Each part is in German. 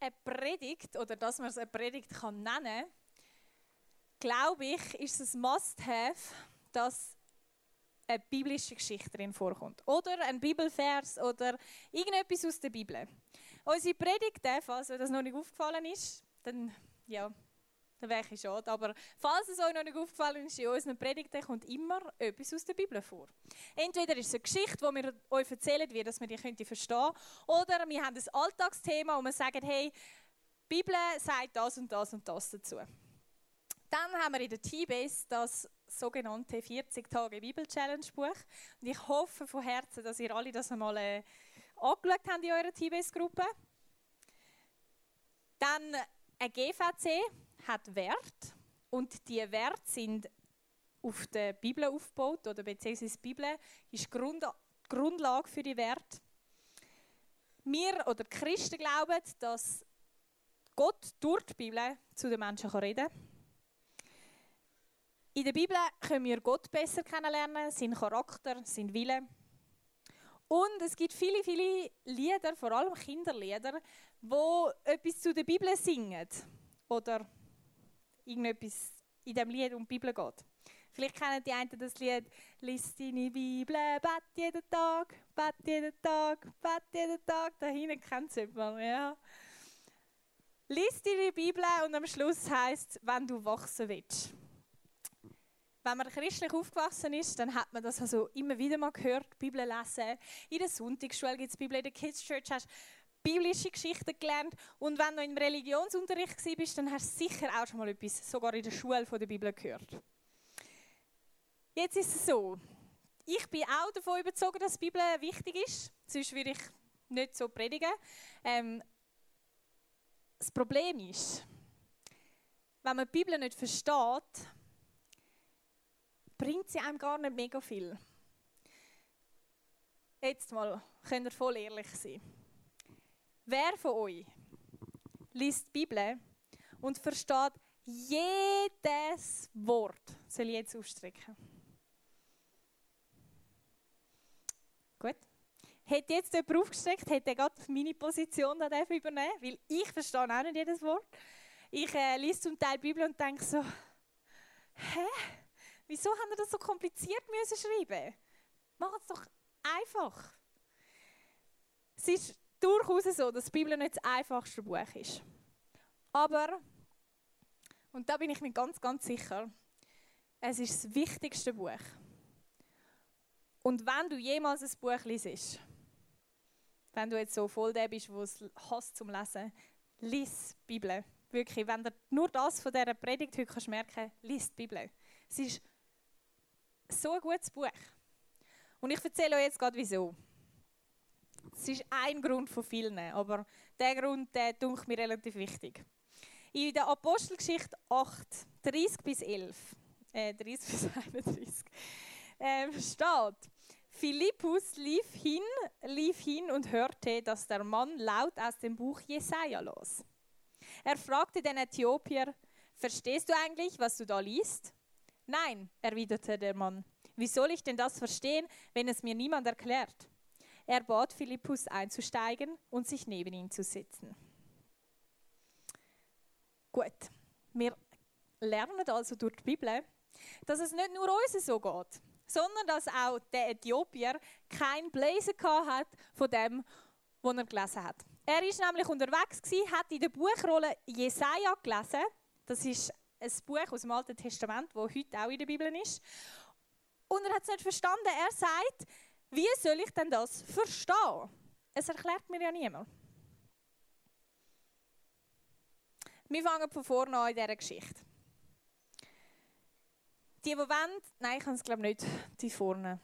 eine Predigt oder dass man es eine Predigt kann nennen kann, glaube ich, ist es ein Must-Have, dass eine biblische Geschichte drin vorkommt. Oder ein Bibelvers oder irgendetwas aus der Bibel. Unsere Predigten, falls euch das noch nicht aufgefallen ist, dann, ja, dann wäre ich schade. Aber falls es euch noch nicht aufgefallen ist, in unseren Predigten kommt immer etwas aus der Bibel vor. Entweder ist es eine Geschichte, die wir euch erzählen, wie dass wir die verstehen Oder wir haben ein Alltagsthema und wir sagen, hey, die Bibel sagt das und das und das dazu. Dann haben wir in der T-Base das sogenannte 40 Tage Bibel Challenge Buch. Und ich hoffe von Herzen, dass ihr alle das einmal äh, angeschaut habt in eurer T-Base-Gruppe. Dann ein GVC hat Wert und die Werte sind auf der Bibel aufgebaut oder beziehungsweise die Bibel ist Grund, Grundlage für die Werte. Wir oder die Christen glauben, dass Gott durch die Bibel zu den Menschen reden kann in der Bibel können wir Gott besser kennenlernen, seinen Charakter, seinen Willen. Und es gibt viele, viele Lieder, vor allem Kinderlieder, wo etwas zu der Bibel singen. Oder irgendetwas in dem Lied um die Bibel geht. Vielleicht kennen die einen das Lied «Lies deine Bibel, bet jeden Tag, bet jeden Tag, bet jeden Tag». Da hinten kennt es jemand, ja. Lies deine Bibel und am Schluss heißt «Wenn du wachsen willst» wenn man christlich aufgewachsen ist, dann hat man das also immer wieder mal gehört, Bibel lesen. In der Sonntagsschule gibt es Bibel, in der Kids Church hast du biblische Geschichten gelernt. Und wenn du im Religionsunterricht bist, dann hast du sicher auch schon mal etwas, sogar in der Schule von der Bibel gehört. Jetzt ist es so, ich bin auch davon überzeugt, dass die Bibel wichtig ist. Sonst würde ich nicht so predigen. Ähm, das Problem ist, wenn man die Bibel nicht versteht, bringt sie einem gar nicht mega viel. Jetzt mal, könnt ihr voll ehrlich sein. Wer von euch liest die Bibel und versteht jedes Wort? Soll ich jetzt ausstrecken? Gut. Hätte jetzt jemand aufgestreckt, hätte er gerade meine Position da übernehmen weil ich verstehe auch nicht jedes Wort. Ich äh, lese zum Teil die Bibel und denke so, hä? Wieso haben wir das so kompliziert müssen schreiben? Mach es doch einfach. Es ist durchaus so, dass die Bibel nicht das einfachste Buch ist. Aber, und da bin ich mir ganz, ganz sicher, es ist das wichtigste Buch. Und wenn du jemals ein Buch liest, wenn du jetzt so voll der bist, wo es hast zum Lesen, lies die Bibel. Wirklich, wenn du nur das von dieser Predigt heute kannst merken, lies die Bibel. Es ist so ein gutes Buch. Und ich erzähle euch jetzt gerade wieso. Es ist ein Grund von vielen, aber der Grund, der dunkelt mir relativ wichtig. In der Apostelgeschichte 8, 30 bis 11, äh, 30 bis 31, äh, steht, Philippus lief hin, lief hin und hörte, dass der Mann laut aus dem Buch Jesaja las. Er fragte den Äthiopier, verstehst du eigentlich, was du da liest? Nein, erwiderte der Mann. Wie soll ich denn das verstehen, wenn es mir niemand erklärt? Er bat Philippus einzusteigen und sich neben ihn zu setzen. Gut, wir lernen also durch die Bibel, dass es nicht nur uns so geht, sondern dass auch der Äthiopier kein Blazer hat von dem, was er gelesen hat. Er ist nämlich unterwegs gewesen, hat in der Buchrolle Jesaja gelesen. Das ist ein Buch aus dem Alten Testament, das heute auch in der Bibel ist. Und er hat es nicht verstanden. Er sagt, wie soll ich denn das verstehen? Es erklärt mir ja niemand. Wir fangen von vorne an in dieser Geschichte. Die, die wollen, nein, ich kann es glaube nicht, die vorne.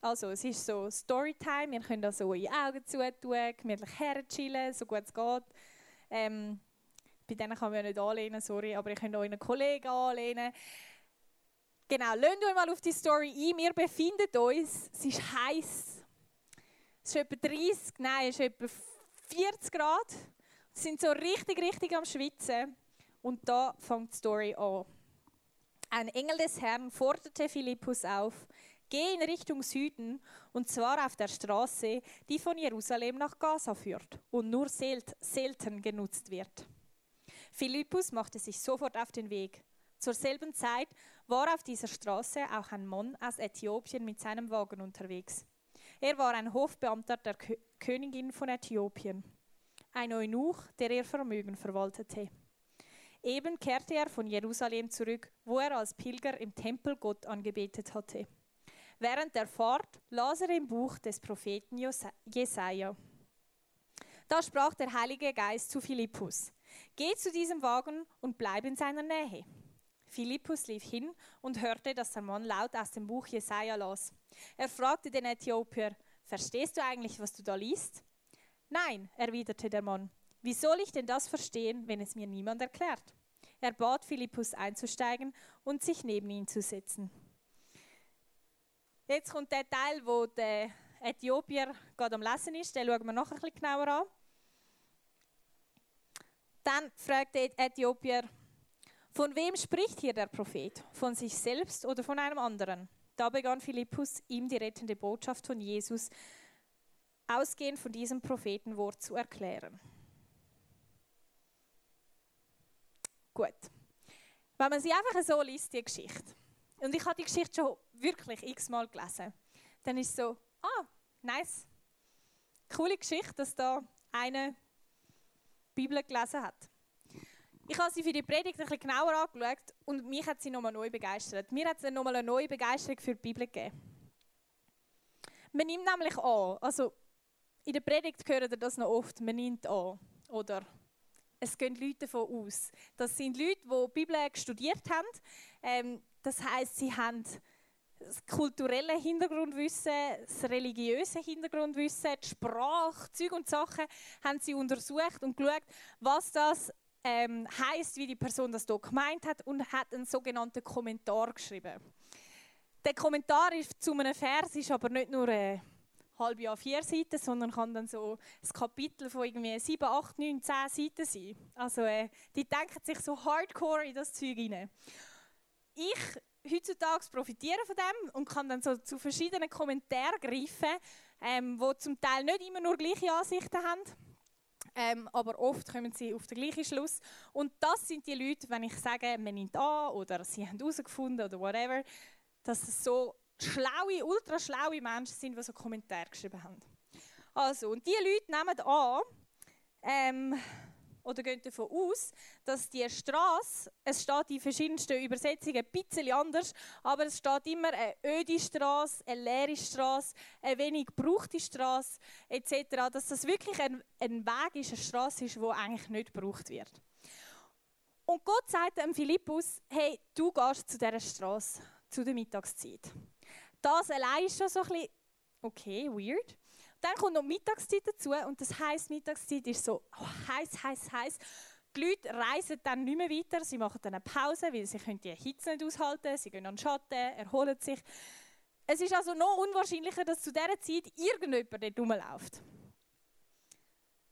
Also, es ist so Storytime, wir können da so in die Augen zutun, gemütlich herchillen, so gut es geht. Ähm, bei denen kann man ja nicht anlehnen, sorry, aber ihr könnt euren Kollegen anlehnen. Genau, lasst euch mal auf die Story ein. Wir befinden uns, es ist heiß. Es ist etwa 30, nein, es ist etwa 40 Grad. Wir sind so richtig, richtig am Schwitzen. Und da fängt die Story an. Ein Engel des Herrn forderte Philippus auf, Geh in Richtung Süden, und zwar auf der Straße, die von Jerusalem nach Gaza führt und nur selten genutzt wird. Philippus machte sich sofort auf den Weg. Zur selben Zeit war auf dieser Straße auch ein Mann aus Äthiopien mit seinem Wagen unterwegs. Er war ein Hofbeamter der Kö Königin von Äthiopien, ein Eunuch, der ihr Vermögen verwaltete. Eben kehrte er von Jerusalem zurück, wo er als Pilger im Tempel Gott angebetet hatte. Während der Fahrt las er im Buch des Propheten Jesaja. Da sprach der Heilige Geist zu Philippus: Geh zu diesem Wagen und bleib in seiner Nähe. Philippus lief hin und hörte, dass der Mann laut aus dem Buch Jesaja las. Er fragte den Äthiopier: Verstehst du eigentlich, was du da liest? Nein, erwiderte der Mann. Wie soll ich denn das verstehen, wenn es mir niemand erklärt? Er bat Philippus einzusteigen und sich neben ihn zu setzen. Jetzt kommt der Teil, wo der Äthiopier gerade am Lesen ist. Den schauen wir noch ein bisschen genauer an. Dann fragt der Äthiopier, von wem spricht hier der Prophet? Von sich selbst oder von einem anderen? Da begann Philippus, ihm die rettende Botschaft von Jesus ausgehend von diesem Prophetenwort zu erklären. Gut. Wenn man sie einfach so liest, die Geschichte, und ich habe die Geschichte schon wirklich x-mal gelesen, dann ist so, ah, nice. Coole Geschichte, dass da eine Bibel gelesen hat. Ich habe sie für die Predigt bisschen genauer angeschaut und mich hat sie nochmal neu begeistert. Mir hat sie nochmal eine neue Begeisterung für die Bibel gegeben. Man nimmt nämlich an, also in der Predigt hören ihr das noch oft, man nimmt an. Oder es gehen Leute davon aus. Das sind Leute, die die Bibel studiert haben. Ähm, das heißt, sie haben das kulturelle Hintergrundwissen, das religiöse Hintergrundwissen, die Sprache, Zeug und Sachen haben sie untersucht und geschaut, was das ähm, heißt, wie die Person das hier gemeint hat und hat einen sogenannten Kommentar geschrieben. Der Kommentar ist zu einem Vers ist aber nicht nur eine halbe Jahr vier Seiten, sondern kann dann so ein Kapitel von irgendwie sieben, acht, neun, zehn Seiten sein. Also äh, die denken sich so hardcore in das Zeug hinein. Ich heutzutage profitiere von dem und kann dann so zu verschiedenen Kommentaren greifen, ähm, wo zum Teil nicht immer nur gleiche Ansichten haben. Ähm, aber oft kommen sie auf den gleichen Schluss. Und das sind die Leute, wenn ich sage, man nimmt an oder sie haben herausgefunden oder whatever, dass es so schlaue, ultra schlaue Menschen sind, die so Kommentare geschrieben haben. Also, und diese Leute nehmen an, ähm, oder gehen davon aus, dass die Straße, es steht in verschiedensten Übersetzungen ein bisschen anders, aber es steht immer eine öde Straße, eine leere Straße, eine wenig gebrauchte Straße etc., dass das wirklich ein, ein Weg ist, eine Straße ist, die eigentlich nicht gebraucht wird. Und Gott sagt dem Philippus, hey, du gehst zu dieser Straße, zu der Mittagszeit. Das allein ist schon so ein bisschen, okay, weird. Dann kommt noch Mittagszeit dazu und das heisst, Mittagszeit ist so oh, heiß, heiß, heiß. Die Leute reisen dann nicht mehr weiter, sie machen dann eine Pause, weil sie können die Hitze nicht aushalten, sie gehen an den Schatten, erholen sich. Es ist also noch unwahrscheinlicher, dass zu dieser Zeit irgendjemand dort rumläuft.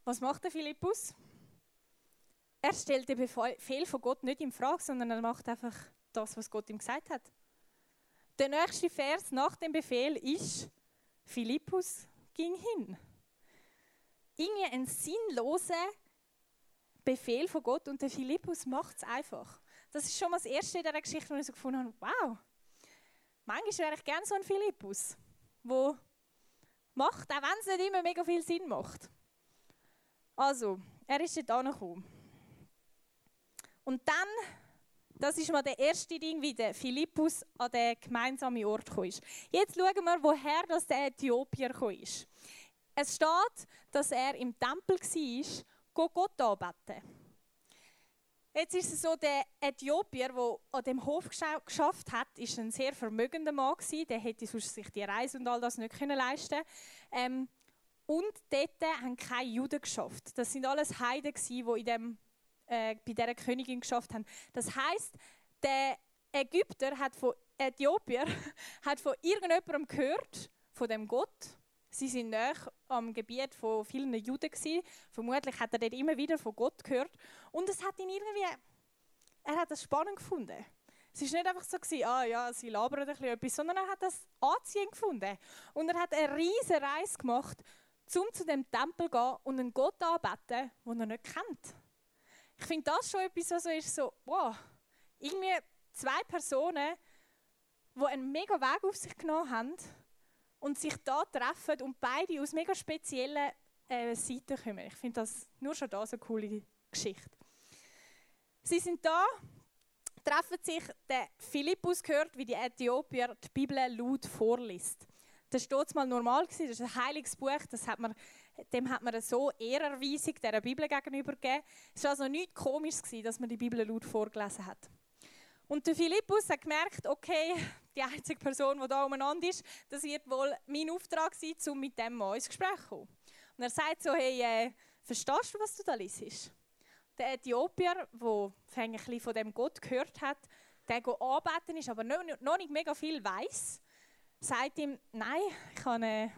Was macht der Philippus? Er stellt den Befehl von Gott nicht in Frage, sondern er macht einfach das, was Gott ihm gesagt hat. Der nächste Vers nach dem Befehl ist, Philippus ging hin. Irgendwie ein sinnloser Befehl von Gott und der Philippus macht es einfach. Das ist schon mal das Erste in dieser Geschichte, wo ich so gefunden habe, wow, manchmal wäre ich gerne so ein Philippus, wo macht, auch wenn es nicht immer mega viel Sinn macht. Also, er ist dort angekommen. Und dann das ist mal der erste Ding, wie der Philippus an den gemeinsamen Ort kam. Jetzt schauen wir, woher das der Äthiopier kam. Es steht, dass er im Tempel war, Gott anbeten. Jetzt ist es so, der Äthiopier, der an dem Hof geschafft hat, ist ein sehr vermögender Mann. Der hätte sich die Reise und all das nicht können leisten ähm, Und dort haben keine Juden geschafft. Das sind alles Heiden die in dem äh, bei dieser Königin geschafft haben. Das heißt, der Ägypter hat von Äthiopier hat von irgendjemandem gehört, von dem Gott. Sie sind näher am Gebiet von vielen Juden gewesen. Vermutlich hat er dort immer wieder von Gott gehört. Und es hat ihn irgendwie, er hat das spannend gefunden. Es war nicht einfach so, gewesen, ah ja, sie labern ein bisschen etwas, sondern er hat das anziehend gefunden. Und er hat eine riesige Reise gemacht, um zu dem Tempel zu gehen und einen Gott anzubeten, den er nicht kennt. Ich finde das schon etwas, was so ist, so, wow, irgendwie zwei Personen, die einen mega Weg auf sich genommen haben und sich da treffen und beide aus mega speziellen äh, Seiten kommen. Ich finde das nur schon da so eine coole Geschichte. Sie sind da, treffen sich, der Philippus gehört, wie die Äthiopier die Bibel laut vorliest. Das war mal normal, das ist ein heiliges Buch, das hat man, dem hat man so Ehrerweisung der Bibel gegenüber gegeben. Es war also nichts komisch, dass man die Bibel laut vorgelesen hat. Und der Philippus hat gemerkt, okay, die einzige Person, die da umeinander ist, das wird wohl mein Auftrag sein, um mit dem mal ins Gespräch zu kommen. Und er sagt so, hey, äh, verstehst du, was du da liest? Der Äthiopier, der ein bisschen von dem Gott gehört hat, der anbeten ist, aber noch nicht mega viel weiß, sagt ihm, nein, ich habe äh,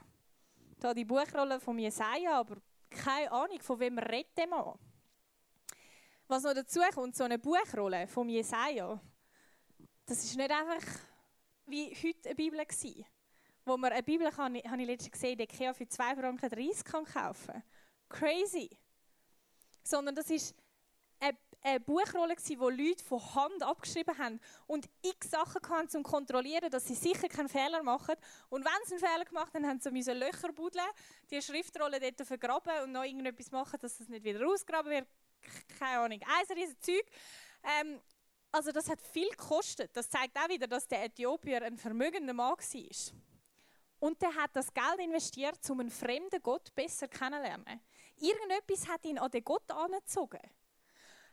da die Buchrolle von Jesaja, aber keine Ahnung, von wem redet der Mann. Was noch dazu kommt, so eine Buchrolle von Jesaja, das ist nicht einfach wie heute eine Bibel war. Wo man eine Bibel, kann, habe ich letztens gesehen, die IKEA für 2 Franken 30 kann kaufen Crazy. Sondern das ist eine, Buchrolle, die Leute von Hand abgeschrieben haben und x Sachen hatten, um zu kontrollieren, dass sie sicher keinen Fehler machen. Und wenn sie einen Fehler gemacht haben, haben sie müssen Löcher buddeln, die Schriftrolle dort vergraben und noch irgendetwas machen, dass es nicht wieder ausgraben wird. Keine Ahnung. Ein Zeug. Ähm, also das hat viel gekostet. Das zeigt auch wieder, dass der Äthiopier ein vermögender Mann war. Und der hat das Geld investiert, um einen fremden Gott besser kennenzulernen. Irgendetwas hat ihn an den Gott angezogen.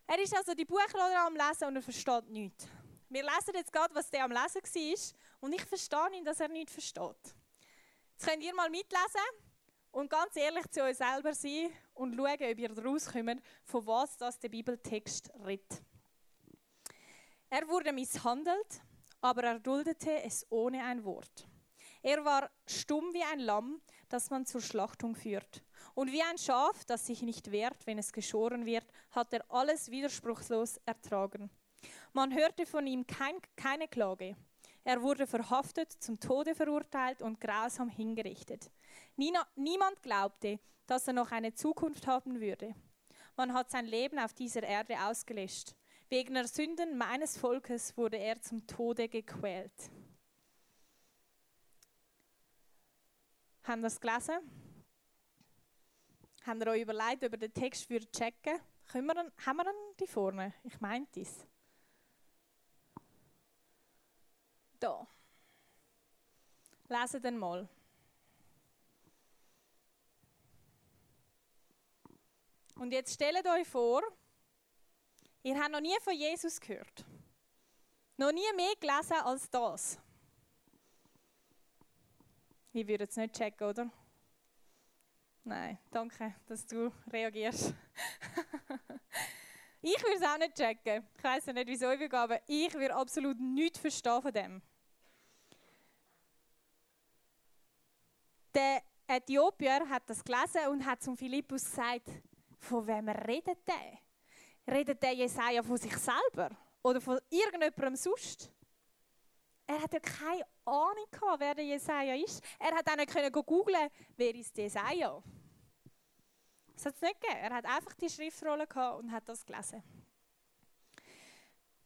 Er ist also die Buchrolle am Lesen und er versteht nichts. Wir lesen jetzt gerade, was der am Lesen war und ich verstehe ihn, dass er nichts versteht. Jetzt könnt ihr mal mitlesen und ganz ehrlich zu euch selber sein und schauen, ob ihr daraus kommt, von was das der Bibeltext redet. Er wurde misshandelt, aber er duldete es ohne ein Wort. Er war stumm wie ein Lamm, das man zur Schlachtung führt. Und wie ein Schaf, das sich nicht wehrt, wenn es geschoren wird, hat er alles widerspruchslos ertragen. Man hörte von ihm kein, keine Klage. Er wurde verhaftet, zum Tode verurteilt und grausam hingerichtet. Nina, niemand glaubte, dass er noch eine Zukunft haben würde. Man hat sein Leben auf dieser Erde ausgelöscht. Wegen der Sünden meines Volkes wurde er zum Tode gequält. Haben das gelesen? Haben ihr euch überlegt, über den Text für checken? Können wir dann, haben wir dann die vorne? Ich meinte es. Da. Lesen den mal. Und jetzt stellt euch vor, Ihr habt noch nie von Jesus gehört. Noch nie mehr gelesen als das. Ich würde es nicht checken, oder? Nein, danke, dass du reagierst. ich würde es auch nicht checken. Ich weiß nicht, wieso ich will, aber ich würde absolut nichts verstehen von dem. Der Äthiopier hat das gelesen und hat zum Philippus gesagt, von wem redet der? Redet der Jesaja von sich selber oder von irgendjemandem sonst? Er hat ja keine Ahnung gehabt, wer der Jesaja ist. Er hat auch nicht können googlen, wer ist Jesaja. Das hat es nicht gegeben. Er hat einfach die Schriftrolle gehabt und hat das gelesen.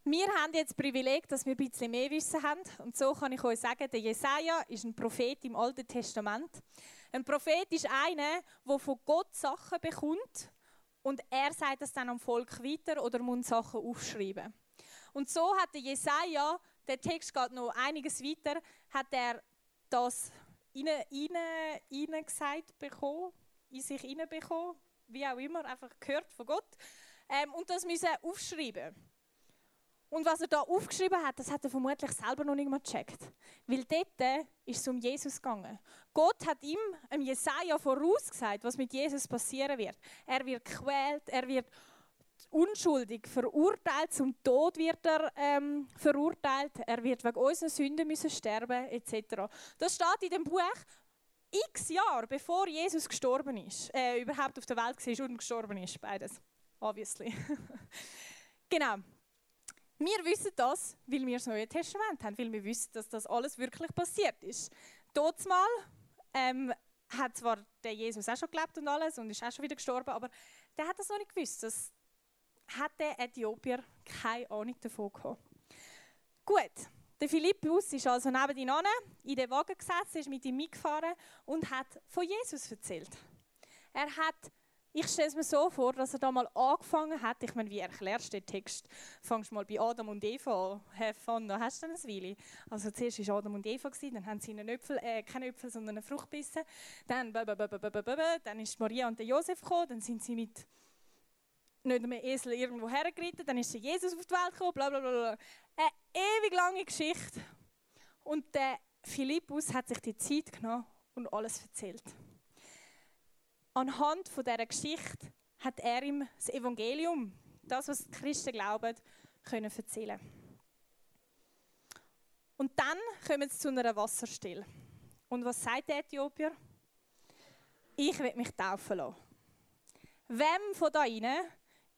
Wir haben jetzt das Privileg, dass wir ein bisschen mehr Wissen haben. Und so kann ich euch sagen, der Jesaja ist ein Prophet im Alten Testament. Ein Prophet ist einer, der von Gott Sachen bekommt und er sagt das dann am Volk weiter oder muss Sachen aufschreiben. Und so hat der Jesaja, der Text geht noch einiges weiter, hat er das rein, rein, rein gesagt bekommen, in sich rein bekommen, wie auch immer, einfach gehört von Gott. Ähm, und das müssen aufschreiben. Und was er da aufgeschrieben hat, das hat er vermutlich selber noch nicht mal gecheckt. Weil dort ist es um Jesus gegangen. Gott hat ihm, im Jesaja, vorausgesagt, was mit Jesus passieren wird. Er wird gequält, er wird unschuldig verurteilt, zum Tod wird er ähm, verurteilt, er wird wegen unserer Sünden müssen sterben, etc. Das steht in dem Buch x Jahre bevor Jesus gestorben ist, äh, überhaupt auf der Welt war und gestorben ist, beides, obviously. genau. Wir wissen das, weil wir das Neue Testament haben, weil wir wissen, dass das alles wirklich passiert ist. Dort ähm, hat zwar der Jesus auch schon gelebt und alles und ist auch schon wieder gestorben, aber der hat das noch nicht gewusst. Das hat der Äthiopier keine Ahnung davon gehabt. Gut, der Philippus ist also neben ihm in den Wagen gesessen, ist mit ihm mitgefahren und hat von Jesus erzählt. Er hat, ich stelle es mir so vor, dass er da mal angefangen hat, ich meine, wie erklärst du den Text? Fangst mal bei Adam und Eva an, have fun, da hast du dann ein Weile. Also zuerst war Adam und Eva, dann haben sie einen Äpfel, äh, keinen Äpfel, sondern eine Frucht gebissen. Dann, dann ist Maria und Josef gekommen, dann sind sie mit nicht mehr Esel irgendwo hergeritten, dann ist Jesus auf die Welt gekommen, bla bla bla. Eine ewig lange Geschichte. Und der Philippus hat sich die Zeit genommen und alles erzählt. Anhand von dieser Geschichte hat er ihm das Evangelium, das, was die Christen glauben, können erzählen. Und dann kommen sie zu einer Wasserstelle. Und was sagt der Äthiopier? Ich will mich taufen lassen. Wem von da Ihnen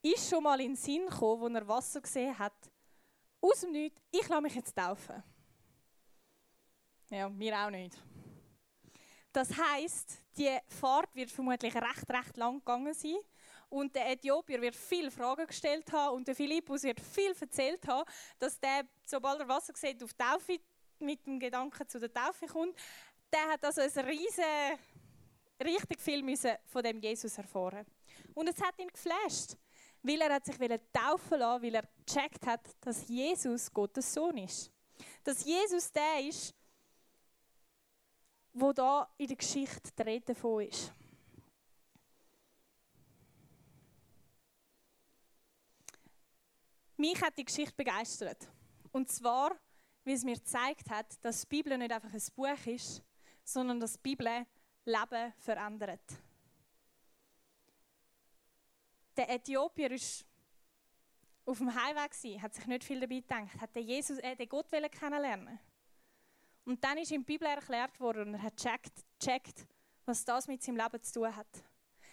ist schon mal in den Sinn gekommen, wo er Wasser gesehen hat, aus dem Nichts, ich lasse mich jetzt taufen. Ja, mir auch nicht. Das heißt, die Fahrt wird vermutlich recht, recht lang gegangen sein. Und der Äthiopier wird viele Fragen gestellt haben und der Philippus wird viel erzählt haben, dass der, sobald er Wasser sieht, auf Taufe mit dem Gedanken zu der Taufe kommt. Der hat also ein riesen, richtig viel müssen von dem Jesus erfahren. Und es hat ihn geflasht weil er hat sich taufen lassen, weil er gecheckt hat, dass Jesus Gottes Sohn ist. Dass Jesus der ist, wo da in der Geschichte die Rede davon ist. Mich hat die Geschichte begeistert. Und zwar, weil es mir gezeigt hat, dass die Bibel nicht einfach ein Buch ist, sondern dass die Bibel Leben verändert der Äthiopier ist auf dem Heimweg hat sich nicht viel dabei gedacht, hat den Jesus, äh, den Gott kennenlernen Und dann ist ihm die Bibel erklärt worden und er hat gecheckt, gecheckt, was das mit seinem Leben zu tun hat.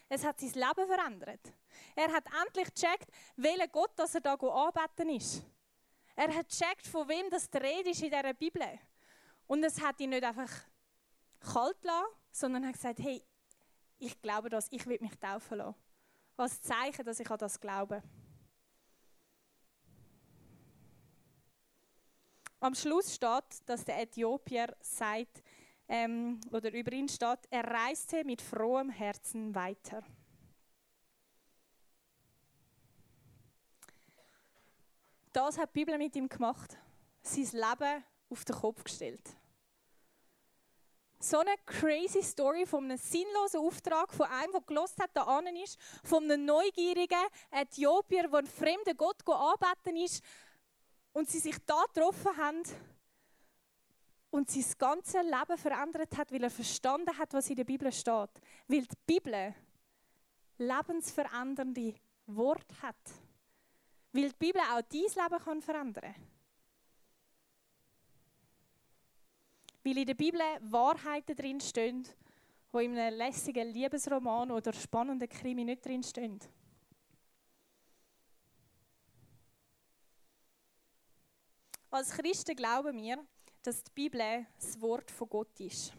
Es hat sein Leben verändert. Er hat endlich gecheckt, welcher Gott das er da anbeten ist. Er hat gecheckt, von wem das die Rede ist in dieser Bibel. Und es hat ihn nicht einfach kalt lassen, sondern hat gesagt, hey, ich glaube das, ich will mich taufen lassen als Zeichen, dass ich an das glaube. Am Schluss steht, dass der Äthiopier sagt, ähm, oder über ihn steht, er reiste mit frohem Herzen weiter. Das hat die Bibel mit ihm gemacht, sein Leben auf den Kopf gestellt so eine crazy Story von einem sinnlosen Auftrag, von einem, der gelost hat, da ist, von einem neugierigen Äthiopier, der einen fremden Gott anbeten ist und sie sich da getroffen haben und sein ganzes Leben verändert hat, weil er verstanden hat, was in der Bibel steht. Weil die Bibel lebensverändernde Worte hat. Weil die Bibel auch dein Leben kann verändern kann. Weil in der Bibel Wahrheiten drinstehen, die in einem lässigen Liebesroman oder spannenden Krimi nicht drinstehen. Als Christen glauben wir, dass die Bibel das Wort von Gott ist.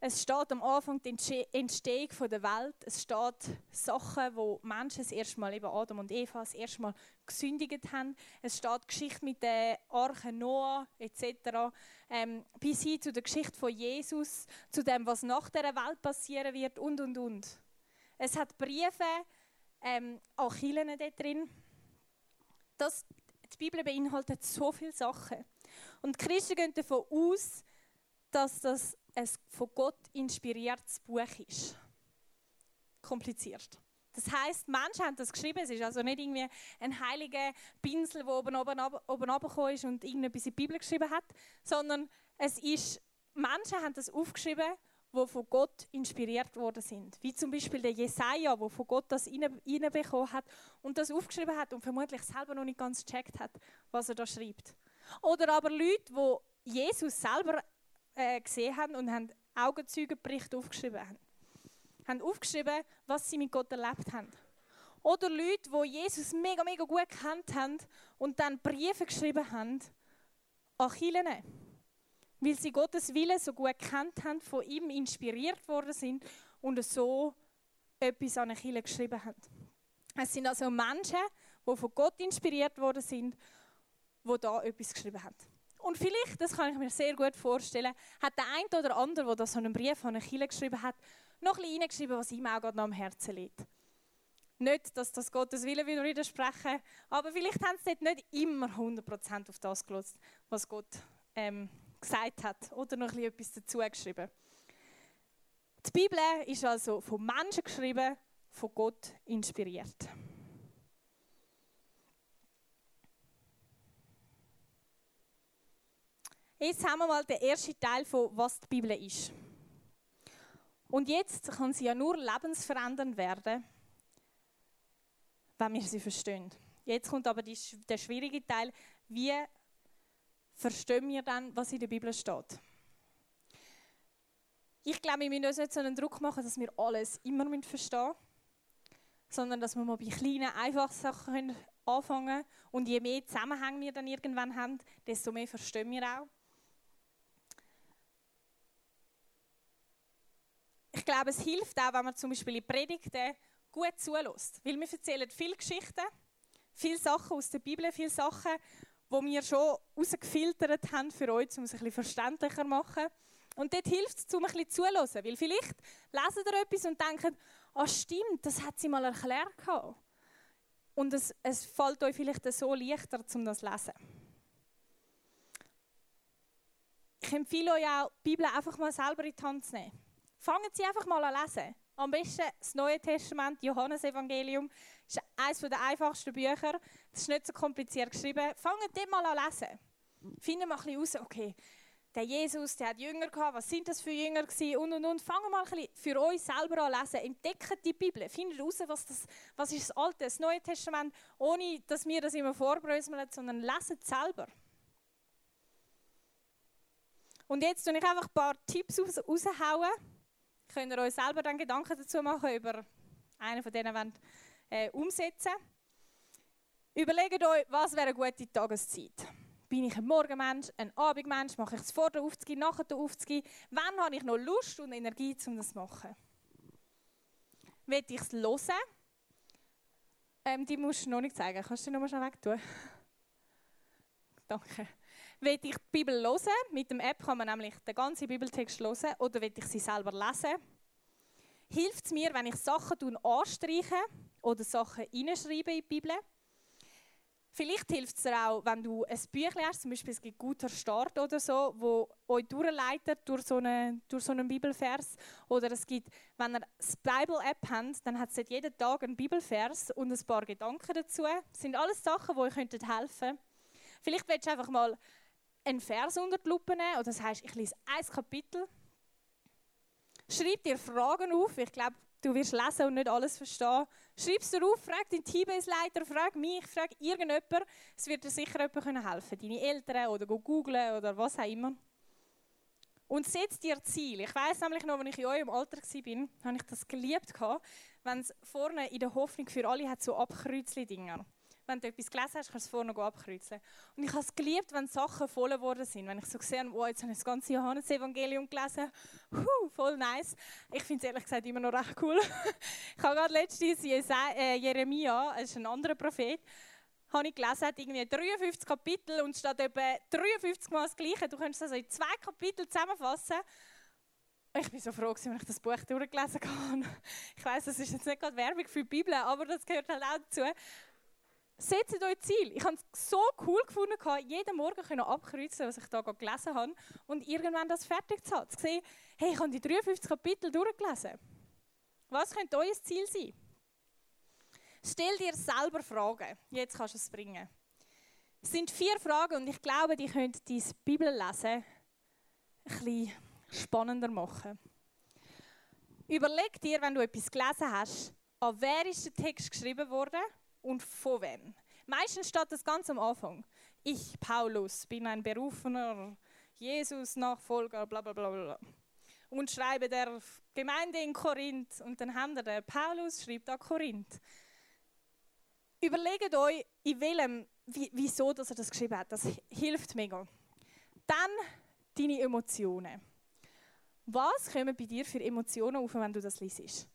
Es steht am Anfang die Entstehung der Welt. Es steht Sachen, wo Menschen das erste Mal, eben Adam und Eva, das erste Mal gesündigt haben. Es steht Geschichte mit der Arche Noah etc. Ähm, bis hin zu der Geschichte von Jesus, zu dem, was nach der Welt passieren wird und und und. Es hat Briefe ähm, an Kirchen dort drin. Das, Bibel beinhaltet so viele Sachen. Und Christen gehen davon aus, dass das ein von Gott inspiriertes Buch ist. Kompliziert. Das heißt, Menschen haben das geschrieben. Es ist also nicht irgendwie ein heiliger Pinsel, der oben oben oben oben ist und irgendetwas in die Bibel geschrieben hat, sondern es ist Menschen haben das aufgeschrieben, die von Gott inspiriert worden sind. Wie zum Beispiel der Jesaja, der von Gott das reinbekommen hat und das aufgeschrieben hat und vermutlich selber noch nicht ganz gecheckt hat, was er da schreibt. Oder aber Leute, die Jesus selber äh, gesehen haben und haben Augenzeugenberichte aufgeschrieben haben. Haben aufgeschrieben, was sie mit Gott erlebt haben. Oder Leute, die Jesus mega, mega gut kennt haben und dann Briefe geschrieben haben an Kirchen. Weil sie Gottes Wille so gut kennt haben, von ihm inspiriert worden sind und so etwas an eine Kirche geschrieben haben. Es sind also Menschen, die von Gott inspiriert worden sind, die da etwas geschrieben haben. Und vielleicht, das kann ich mir sehr gut vorstellen, hat der eine oder andere, der so einen Brief an eine Kirche geschrieben hat, noch ein bisschen reingeschrieben, was ihm auch gerade noch am Herzen liegt. Nicht, dass das Gottes Wille wieder widersprechen, aber vielleicht haben sie nicht immer 100% auf das gelöst, was Gott ähm, gesagt hat oder noch etwas dazu geschrieben. Die Bibel ist also von Menschen geschrieben, von Gott inspiriert. Jetzt haben wir mal den ersten Teil von was die Bibel ist. Und jetzt kann sie ja nur lebensverändernd werden, wenn wir sie verstehen. Jetzt kommt aber die, der schwierige Teil, wie verstehen wir dann, was in der Bibel steht. Ich glaube, wir müssen uns nicht so einen Druck machen, dass wir alles immer verstehen müssen, sondern dass wir mal bei kleinen, einfachen Sachen anfangen können. Und je mehr Zusammenhänge wir dann irgendwann haben, desto mehr verstehen wir auch. Ich glaube, es hilft auch, wenn man zum Beispiel in Predigten gut zulässt. Weil wir erzählen viele Geschichten, viele Sachen aus der Bibel, viele Sachen, die wir schon herausgefiltert haben für euch, um es bisschen verständlicher zu machen. Und dort hilft es, um ein bisschen zuzuhören. Weil vielleicht lesen ihr etwas und denken, ah stimmt, das hat sie mal erklärt. Und es, es fällt euch vielleicht so leichter, um das zu lesen. Ich empfehle euch auch, die Bibel einfach mal selber in die Hand zu nehmen. Fangen Sie einfach mal an lesen. Am besten das Neue Testament, Johannesevangelium, ist eines der einfachsten Bücher. Das ist nicht so kompliziert geschrieben. Fangen Sie mal an lesen. Finden mal ein bisschen raus, okay, der Jesus, der hat Jünger gehabt, was sind das für Jünger gewesen und und und. Fangen mal ein bisschen für euch selber an lesen. Entdecken die Bibel. Findet raus, was, das, was ist das Alte, das Neue Testament, ohne dass wir das immer vorbröseln, sondern lesen es selber. Und jetzt tue ich einfach ein paar Tipps raushauen könnt ihr euch selber dann Gedanken dazu machen, über einen von denen wollt, äh, umsetzen. Überlegt euch, was wäre eine gute Tageszeit? Bin ich ein Morgenmensch, ein Abendmensch? Mache ich es vor der Aufzug, nach der Aufzug? Wann habe ich noch Lust und Energie, um das zu machen? Will ich es hören? Ähm, die musst du noch nicht zeigen. Kannst du die noch mal schnell weg tun? Danke. Will ich die Bibel hören? Mit dem App kann man nämlich den ganzen Bibeltext hören. Oder will ich sie selber lesen? Hilft es mir, wenn ich Sachen anstreiche oder Sachen hineinschreibe in die Bibel? Vielleicht hilft es dir auch, wenn du ein Büchlein hast, zum Beispiel es gibt «Guter Start» oder so, wo euch durchleitet durch so, eine, durch so einen Bibelvers. Oder es gibt, wenn ihr das Bible-App habt, dann hat es jeden Tag einen Bibelvers und ein paar Gedanken dazu. Das sind alles Sachen, die euch helfen könnten. Vielleicht willst du einfach mal einen Vers unter die Lupe nehmen, oder das heißt, ich lese ein Kapitel. Schreib dir Fragen auf. Ich glaube, du wirst lesen und nicht alles verstehen. Schreib es dir auf, frag deinen Teambase-Leiter, frag mich, frag irgendjemanden. Es wird dir sicher jemand helfen Deine Eltern oder googlen oder was auch immer. Und setz dir Ziel. Ich weiß nämlich noch, als ich in eurem Alter war, habe ich das geliebt, wenn es vorne in der Hoffnung für alle hat so Abkreuzli-Dinger wenn du etwas gelesen hast, kannst du es vorne abkreuzen. Und ich habe es geliebt, wenn Sachen voll geworden sind. Wenn ich so gesehen habe, oh, jetzt habe ich das ganze Johannes-Evangelium gelesen. Huh, voll nice. Ich finde es ehrlich gesagt immer noch recht cool. ich habe gerade letztens äh, Jeremia, das ist ein anderer Prophet, habe ich gelesen, hat irgendwie 53 Kapitel und statt etwa 53 Mal das Gleiche. Du kannst also in zwei Kapitel zusammenfassen. Ich bin so froh, als ich das Buch durchgelesen habe. Ich weiß, das ist jetzt nicht gerade Werbung für die Bibel, aber das gehört halt auch dazu. Setzt euch Ziel. Ich habe es so cool gefunden, jeden Morgen abkreuzen, was ich da gelesen habe und irgendwann das fertig zu haben. Zu sehen, hey, ich habe die 53 Kapitel durchgelesen. Was könnte euer Ziel sein? Stell dir selber Fragen. Jetzt kannst du es bringen. Es sind vier Fragen und ich glaube, die können dein Bibellesen ein bisschen spannender machen. Überleg dir, wenn du etwas gelesen hast, an wer ist der Text geschrieben worden und von wem. Meistens steht das ganz am Anfang. Ich, Paulus, bin ein berufener Jesus-Nachfolger, bla bla bla bla. Und schreibe der Gemeinde in Korinth. Und dann haben wir der Paulus schreibt an Korinth. Überlegt euch, in welchem, wieso dass er das geschrieben hat. Das hilft mega. Dann deine Emotionen. Was kommen bei dir für Emotionen auf, wenn du das liest?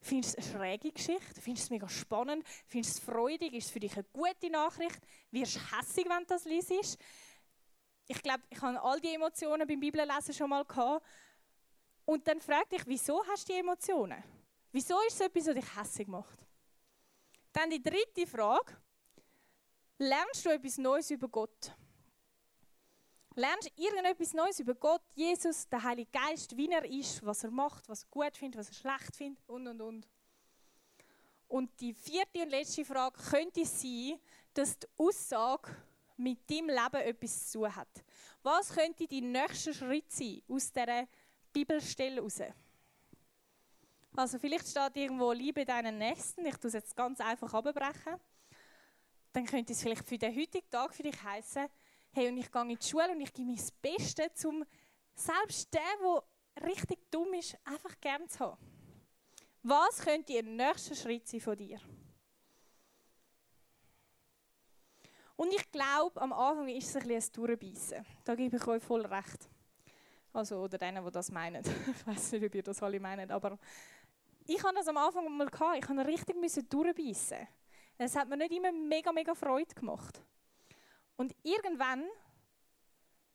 Findest du eine schräge Geschichte? Findest du es mega spannend? Findest du es freudig? Ist es für dich eine gute Nachricht? Wirst du hässig, wenn du das liest? Ich glaube, ich habe all die Emotionen beim Bibellesen schon mal gehabt. Und dann frag dich, wieso hast du die Emotionen? Wieso ist es etwas, was dich hässig macht? Dann die dritte Frage. Lernst du etwas Neues über Gott? Lernst irgendetwas Neues über Gott, Jesus, den Heiligen Geist, wie er ist, was er macht, was er gut findet, was er schlecht findet und und und. Und die vierte und letzte Frage könnte sein, dass die Aussage mit deinem Leben etwas zu tun hat. Was könnte dein nächster Schritt sein aus dieser Bibelstelle heraus? Also vielleicht steht irgendwo Liebe deinen Nächsten. Ich tue es jetzt ganz einfach abbrechen. Dann könnte es vielleicht für den heutigen Tag für dich heißen, hey, und ich gehe in die Schule und ich gebe mein Bestes, um selbst den, der richtig dumm ist, einfach gern zu haben. Was könnte der nächste Schritt sein von dir? Und ich glaube, am Anfang ist es ein bisschen ein Durchbeissen. Da gebe ich euch voll recht. Also, oder denen, die das meinen. ich weiß nicht, ob ihr das alle meint, aber ich hatte das am Anfang mal gehabt. Ich musste richtig durchbeissen. Es hat mir nicht immer mega, mega Freude gemacht. Und irgendwann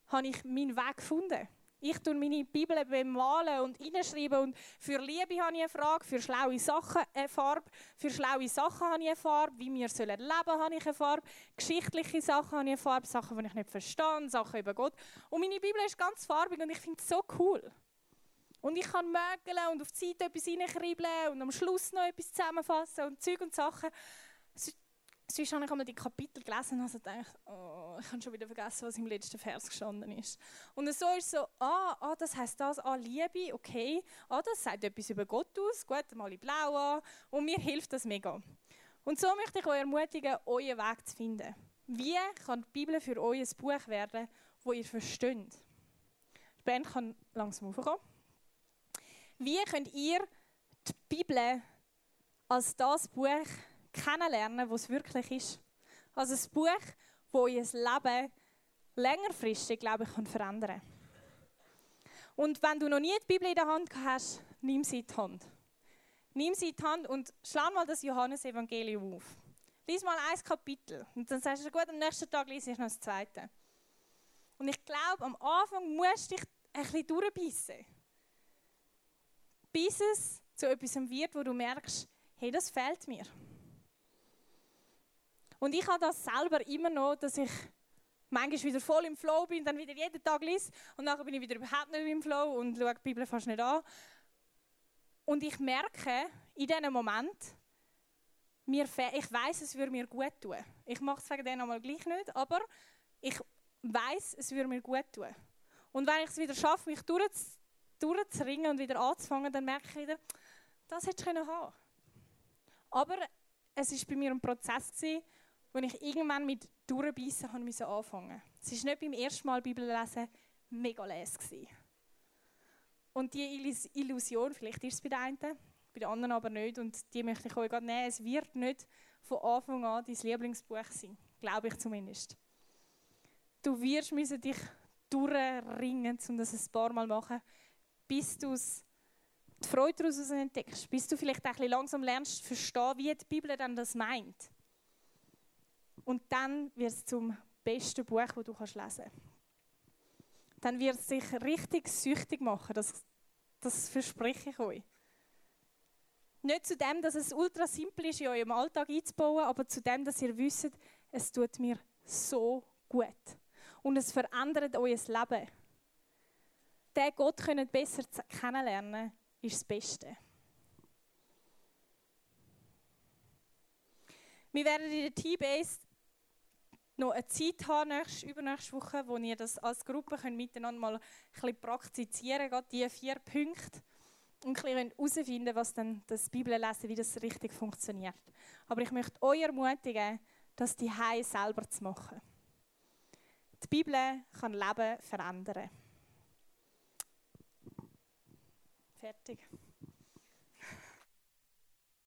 habe ich meinen Weg gefunden. Ich tue meine Bibel bemalen und hineinschreiben und für Liebe habe ich eine Frage, für schlaue Sachen eine Farbe, für schlaue Sachen habe ich eine Farbe, wie wir sollen leben habe ich eine Farbe, geschichtliche Sachen habe ich eine Farbe, Sachen, die ich nicht verstehe, Sachen über Gott. Und meine Bibel ist ganz farbig und ich finde es so cool. Und ich kann mögeln und auf die Seite etwas reinkribbeln und am Schluss noch etwas zusammenfassen und Zeug und Sachen. Sonst habe ich einmal die Kapitel gelesen und also gedacht, oh, ich habe schon wieder vergessen, was im letzten Vers gestanden ist. Und so ist so, ah, ah das heißt das, ah, Liebe, okay, ah, das sagt etwas über Gott aus, gut, mal in blau an und mir hilft das mega. Und so möchte ich euch ermutigen, euren Weg zu finden. Wie kann die Bibel für euch ein Buch werden, wo ihr versteht? Die Band kann langsam aufkommen. Wie könnt ihr die Bibel als das Buch kennenlernen, was es wirklich ist. Also ein Buch, das euer Leben längerfristig, glaube ich, kann verändern kann. Und wenn du noch nie die Bibel in der Hand hast, nimm sie in die Hand. Nimm sie in die Hand und schlag mal das Johannesevangelium auf. Lies mal ein Kapitel. Und dann sagst du, gut, am nächsten Tag lese ich noch das zweite. Und ich glaube, am Anfang musst du dich ein bisschen durchbeissen. Bis es zu etwas wird, wo du merkst, hey, das fehlt mir. Und ich habe das selber immer noch, dass ich manchmal wieder voll im Flow bin, dann wieder jeden Tag lese und nachher bin ich wieder überhaupt nicht im Flow und schaue die Bibel fast nicht an. Und ich merke in diesem Moment, mir ich weiß, es würde mir gut tun. Ich mache es wegen denen einmal gleich nicht, aber ich weiß, es würde mir gut tun. Und wenn ich es wieder schaffe, mich durchzuringen und wieder anzufangen, dann merke ich wieder, das hätte ich haben Aber es war bei mir ein Prozess, gewesen, wo ich irgendwann mit Durchbeissen musste anfangen. Es war nicht beim ersten Mal Bibel lesen mega les. Und die Illusion, vielleicht ist es bei den einen, bei den anderen aber nicht, und die möchte ich euch gerade nehmen, es wird nicht von Anfang an dein Lieblingsbuch sein. Glaube ich zumindest. Du wirst müssen dich durchringen, um das ein paar Mal machen, bis du die Freude daraus entdeckst, bis du vielleicht ein bisschen langsam lernst zu verstehen, wie die Bibel dann das meint. Und dann wird es zum besten Buch, das du lesen kannst. Dann wird es sich richtig süchtig machen, das, das verspreche ich euch. Nicht zu dem, dass es ultra simpel ist, in eurem Alltag einzubauen, aber zu dem, dass ihr wisst, es tut mir so gut. Und es verändert euer Leben. Den Gott können besser kennenlernen, ist das Beste. Wir werden in der T-Base noch eine Zeit haben, nächste, übernächste Woche, wo ihr das als Gruppe könnt miteinander mal ein bisschen praktizieren könnt, diese vier Punkte. Und ein herausfinden, was dann das Bibellesen, wie das richtig funktioniert. Aber ich möchte euch ermutigen, das die Hause selber zu machen. Die Bibel kann Leben verändern. Fertig.